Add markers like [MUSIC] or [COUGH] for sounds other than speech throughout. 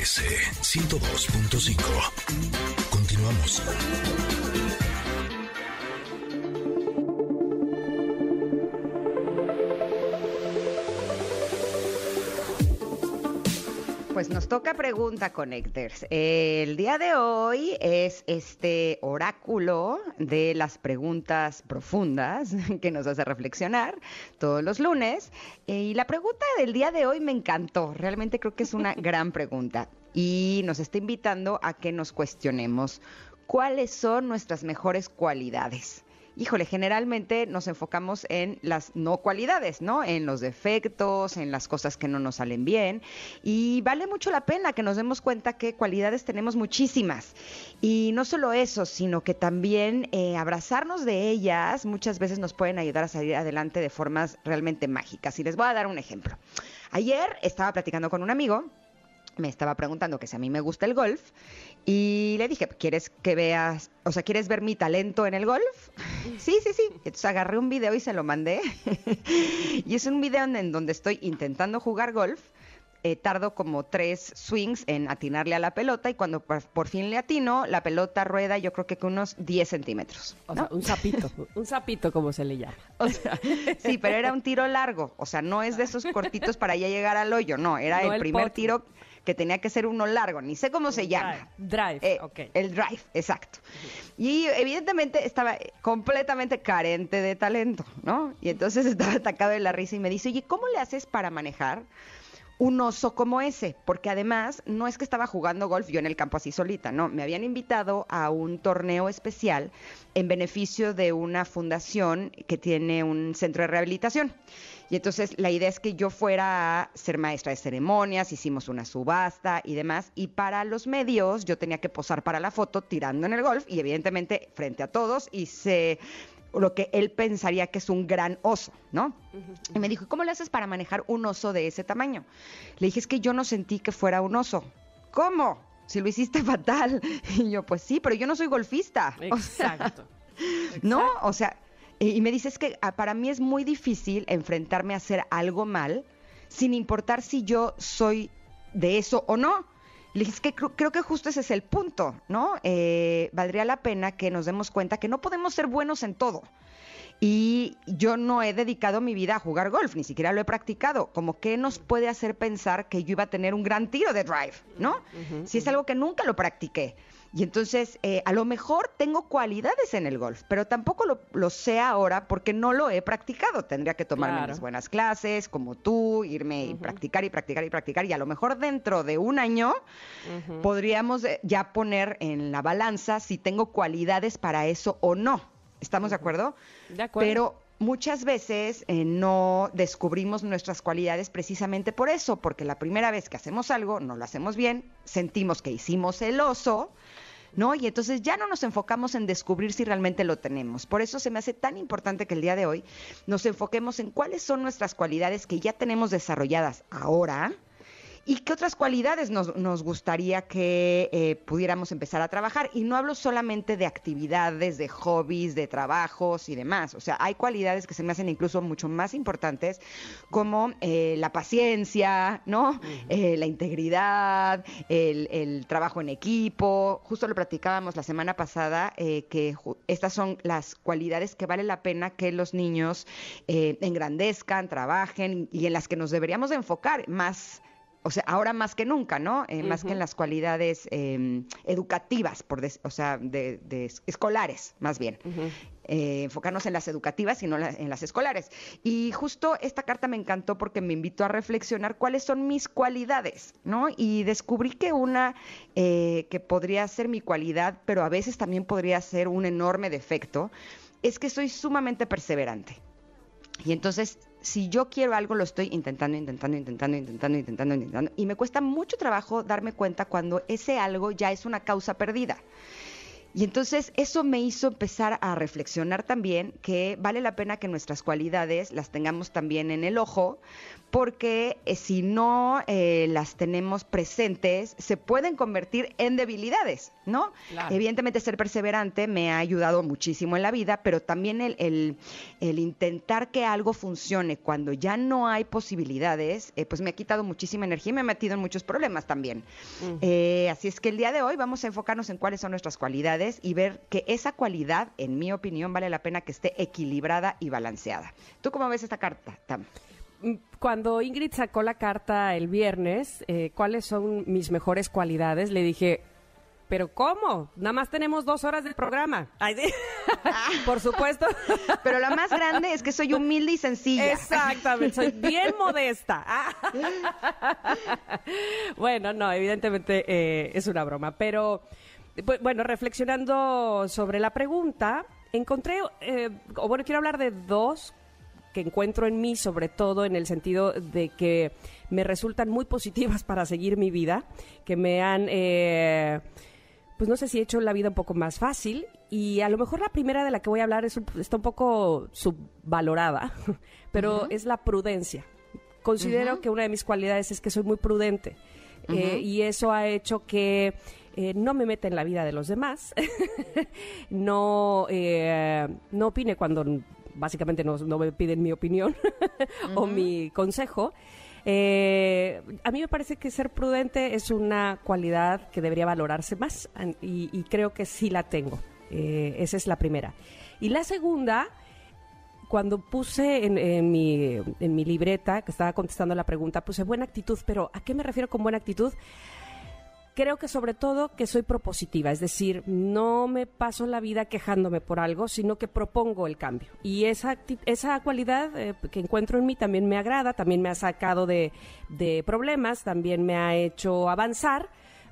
MBS 102.5. Continuamos. Pues nos toca pregunta, Connectors. El día de hoy es este oráculo de las preguntas profundas [LAUGHS] que nos hace reflexionar todos los lunes. Eh, Y la pregunta del día de hoy me encantó. Realmente creo que es una [LAUGHS] gran pregunta. Y nos está invitando a que nos cuestionemos cuáles son nuestras mejores cualidades híjole, generalmente nos enfocamos en las no cualidades, ¿no? En los defectos, en las cosas que no nos salen bien. Y vale mucho la pena que nos demos cuenta que cualidades tenemos muchísimas. Y no solo eso, sino que también eh, abrazarnos de ellas muchas veces nos pueden ayudar a salir adelante de formas realmente mágicas. Y les voy a dar un ejemplo. Ayer estaba platicando con un amigo me estaba preguntando que si a mí me gusta el golf y le dije, ¿quieres que veas, o sea, ¿quieres ver mi talento en el golf? Sí, sí, sí. Entonces agarré un video y se lo mandé. [LAUGHS] y es un video en, donde estoy intentando jugar golf. Eh, tardo como tres swings en atinarle a la pelota y cuando por, por fin le atino, la pelota rueda yo creo que con unos 10 centímetros. O sea, un sapito, un sapito como se le llama. O sea, sí, pero era un tiro largo. O sea, no es de esos cortitos para ya llegar al hoyo. No, era No el, el primer pot. tiro que tenía que ser uno largo. Ni sé cómo se llama. Drive, drive, ok. El drive, exacto. Y evidentemente estaba completamente carente de talento, ¿no? Y entonces [LAUGHS] estaba atacado de la risa y me dice, oye, ¿cómo le haces para manejar? Un oso como ese, porque además no es que estaba jugando golf yo en el campo así solita, no, me habían invitado a un torneo especial en beneficio de una fundación que tiene un centro de rehabilitación. Y entonces la idea es que yo fuera a ser maestra de ceremonias, hicimos una subasta y demás, y para los medios yo tenía que posar para la foto tirando en el golf y evidentemente frente a todos hice lo que él pensaría que es un gran oso, ¿no? Y me dijo, ¿cómo le haces para manejar un oso de ese tamaño? Le dije, es que yo no sentí que fuera un oso. ¿Cómo? Si lo hiciste [LAUGHS] fatal. Y yo, pues sí, pero yo no soy golfista. [LAUGHS] O sea, Exacto. ¿No? O sea, y y me dice, es que ah, para mí es muy difícil enfrentarme a hacer algo mal sin importar si yo soy de eso o no. Le dije, es que creo, creo que justo ese es el punto, ¿no? Eh, valdría la pena que nos demos cuenta que no podemos ser buenos en todo. Y yo no he dedicado mi vida a jugar golf, ni siquiera lo he practicado. Como que nos puede hacer pensar que yo iba a tener un gran tiro de drive, ¿no? si es algo que nunca lo practiqué. Y entonces, eh, a lo mejor tengo cualidades en el golf, pero tampoco lo, lo sé ahora porque no lo he practicado. Tendría que tomarme Claro. mis buenas clases, como tú, irme y practicar y practicar y practicar. Y a lo mejor dentro de un año podríamos eh, ya poner en la balanza si tengo cualidades para eso o no. ¿Estamos de acuerdo? De acuerdo. Pero muchas veces eh, no descubrimos nuestras cualidades precisamente por eso, porque la primera vez que hacemos algo, no lo hacemos bien, sentimos que hicimos el oso, ¿no? Y entonces ya no nos enfocamos en descubrir si realmente lo tenemos. Por eso se me hace tan importante que el día de hoy nos enfoquemos en cuáles son nuestras cualidades que ya tenemos desarrolladas ahora. ¿Y qué otras cualidades nos, nos gustaría que eh, pudiéramos empezar a trabajar? Y no hablo solamente de actividades, de hobbies, de trabajos y demás. O sea, hay cualidades que se me hacen incluso mucho más importantes, como eh, la paciencia, ¿no? Eh, la integridad, el, el trabajo en equipo. Justo lo platicábamos la semana pasada, que estas son las cualidades que vale la pena que los niños engrandezcan, trabajen y en las que nos deberíamos de enfocar más o sea, ahora más que nunca, ¿no? Eh, Más que en las cualidades eh, educativas, por des- o sea, de, de es- escolares, más bien. Eh, enfocarnos en las educativas y no la- en las escolares. Y justo esta carta me encantó porque me invitó a reflexionar cuáles son mis cualidades, ¿no? Y descubrí que una eh, que podría ser mi cualidad, pero a veces también podría ser un enorme defecto, es que soy sumamente perseverante. Y entonces, si yo quiero algo, lo estoy intentando, intentando, intentando, intentando, intentando, intentando. Y me cuesta mucho trabajo darme cuenta cuando ese algo ya es una causa perdida. Y entonces eso me hizo empezar a reflexionar también que vale la pena que nuestras cualidades las tengamos también en el ojo, porque eh, si no eh, las tenemos presentes, se pueden convertir en debilidades, ¿no? Evidentemente ser perseverante me ha ayudado muchísimo en la vida, pero también el, el, intentar que algo funcione cuando ya no hay posibilidades, eh, pues me ha quitado muchísima energía y me ha metido en muchos problemas también. así es que el día de hoy vamos a enfocarnos en cuáles son nuestras cualidades y ver que esa cualidad, en mi opinión, vale la pena que esté equilibrada y balanceada. ¿Tú cómo ves esta carta, Tam? Mm, cuando Ingrid sacó la carta el viernes, eh, ¿cuáles son mis mejores cualidades? Le dije, ¿pero cómo? Nada más tenemos dos horas del programa. [LAUGHS] Por supuesto. [LAUGHS] Pero la más grande es que soy humilde y sencilla. Exactamente, soy bien modesta. [LAUGHS] bueno, no, evidentemente eh, es una broma, pero bueno, reflexionando sobre la pregunta, encontré, eh, o bueno, quiero hablar de dos que encuentro en mí, sobre todo en el sentido de que me resultan muy positivas para seguir mi vida, que me han, eh, pues no sé si he hecho la vida un poco más fácil y a lo mejor la primera de la que voy a hablar es, está un poco subvalorada, [LAUGHS] pero es la prudencia. Considero que una de mis cualidades es que soy muy prudente eh, y eso ha hecho que eh, no me meta en la vida de los demás, [LAUGHS] no, no opine cuando básicamente no, me piden mi opinión [LAUGHS] o mi consejo. Eh, a mí me parece que ser prudente es una cualidad que debería valorarse más y, creo que sí la tengo. Eh, esa es la primera. Y la segunda, cuando puse en, en, mi, en mi libreta, que estaba contestando la pregunta, puse buena actitud, pero ¿a qué me refiero con buena actitud? Creo que sobre todo que soy propositiva, es decir, no me paso la vida quejándome por algo, sino que propongo el cambio. Y esa, esa cualidad eh, que encuentro en mí también me agrada, también me ha sacado de, problemas, también me ha hecho avanzar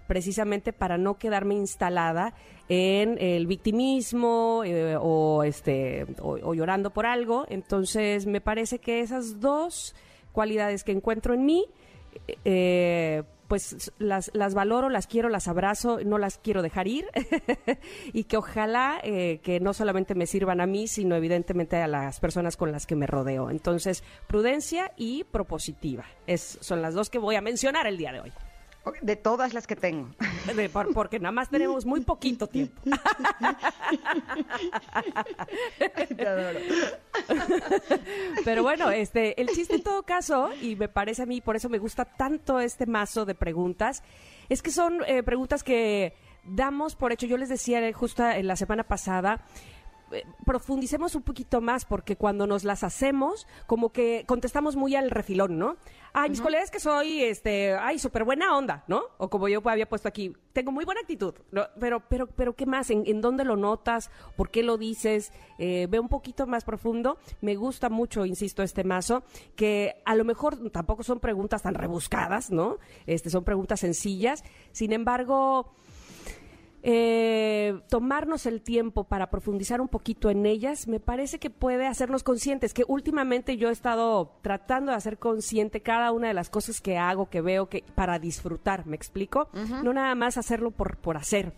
precisamente para no quedarme instalada en el victimismo eh, o este o, llorando por algo entonces me parece que esas dos cualidades que encuentro en mí eh, pues las, las valoro, las quiero, las abrazo, no las quiero dejar ir [LAUGHS] y que ojalá eh, que no solamente me sirvan a mí, sino evidentemente a las personas con las que me rodeo. Entonces, prudencia y propositiva es, son las dos que voy a mencionar el día de hoy. De todas las que tengo. porque nada más tenemos muy poquito tiempo. [LAUGHS] [LAUGHS] Pero bueno, este, el chiste en todo caso, y me parece a mí, por eso me gusta tanto este mazo de preguntas, es que son eh, preguntas que damos por hecho. Yo les decía justo en la semana pasada, eh, profundicemos un poquito más porque cuando nos las hacemos, como que contestamos muy al refilón, ¿no? Ay, mis colegas que soy, este, ay, súper buena onda, ¿no? O como yo había puesto aquí, tengo muy buena actitud, ¿no? Pero, pero, pero, ¿qué más? ¿En, dónde lo notas? ¿Por qué lo dices? Eh, ve un poquito más profundo. Me gusta mucho, insisto, este mazo, que a lo mejor tampoco son preguntas tan rebuscadas, ¿no? Este, son preguntas sencillas. Sin embargo, eh, tomarnos el tiempo para profundizar un poquito en ellas, me parece que puede hacernos conscientes, que últimamente yo he estado tratando de hacer consciente cada una de las cosas que hago, que veo, que para disfrutar, ¿me explico? No nada más hacerlo por, por hacer.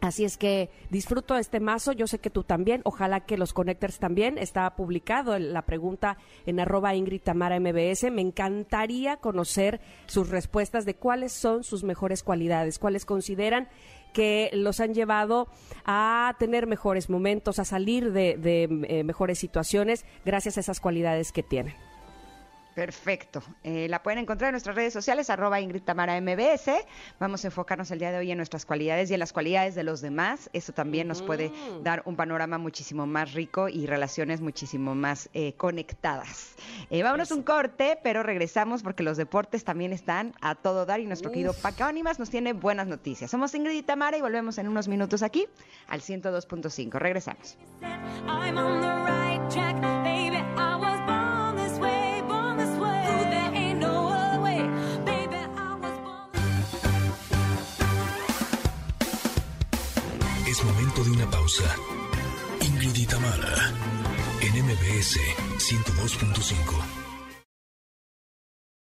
Así es que disfruto este mazo, yo sé que tú también, ojalá que los connectors también, está publicado la pregunta en arroba Ingrid Tamara MBS, me encantaría conocer sus respuestas de cuáles son sus mejores cualidades, cuáles consideran que los han llevado a tener mejores momentos, a salir de, eh, mejores situaciones gracias a esas cualidades que tienen. Perfecto. Eh, la pueden encontrar en nuestras redes sociales, arroba Ingrid Tamara MBS. Vamos a enfocarnos el día de hoy en nuestras cualidades y en las cualidades de los demás. Eso también nos puede dar un panorama muchísimo más rico y relaciones muchísimo más eh, conectadas. Eh, vámonos un corte, pero regresamos porque los deportes también están a todo dar y nuestro querido Paco Ánimas nos tiene buenas noticias. Somos Ingrid y Tamara y volvemos en unos minutos aquí al 102.5. Regresamos. Pausa. Ingrid y en MBS 102.5.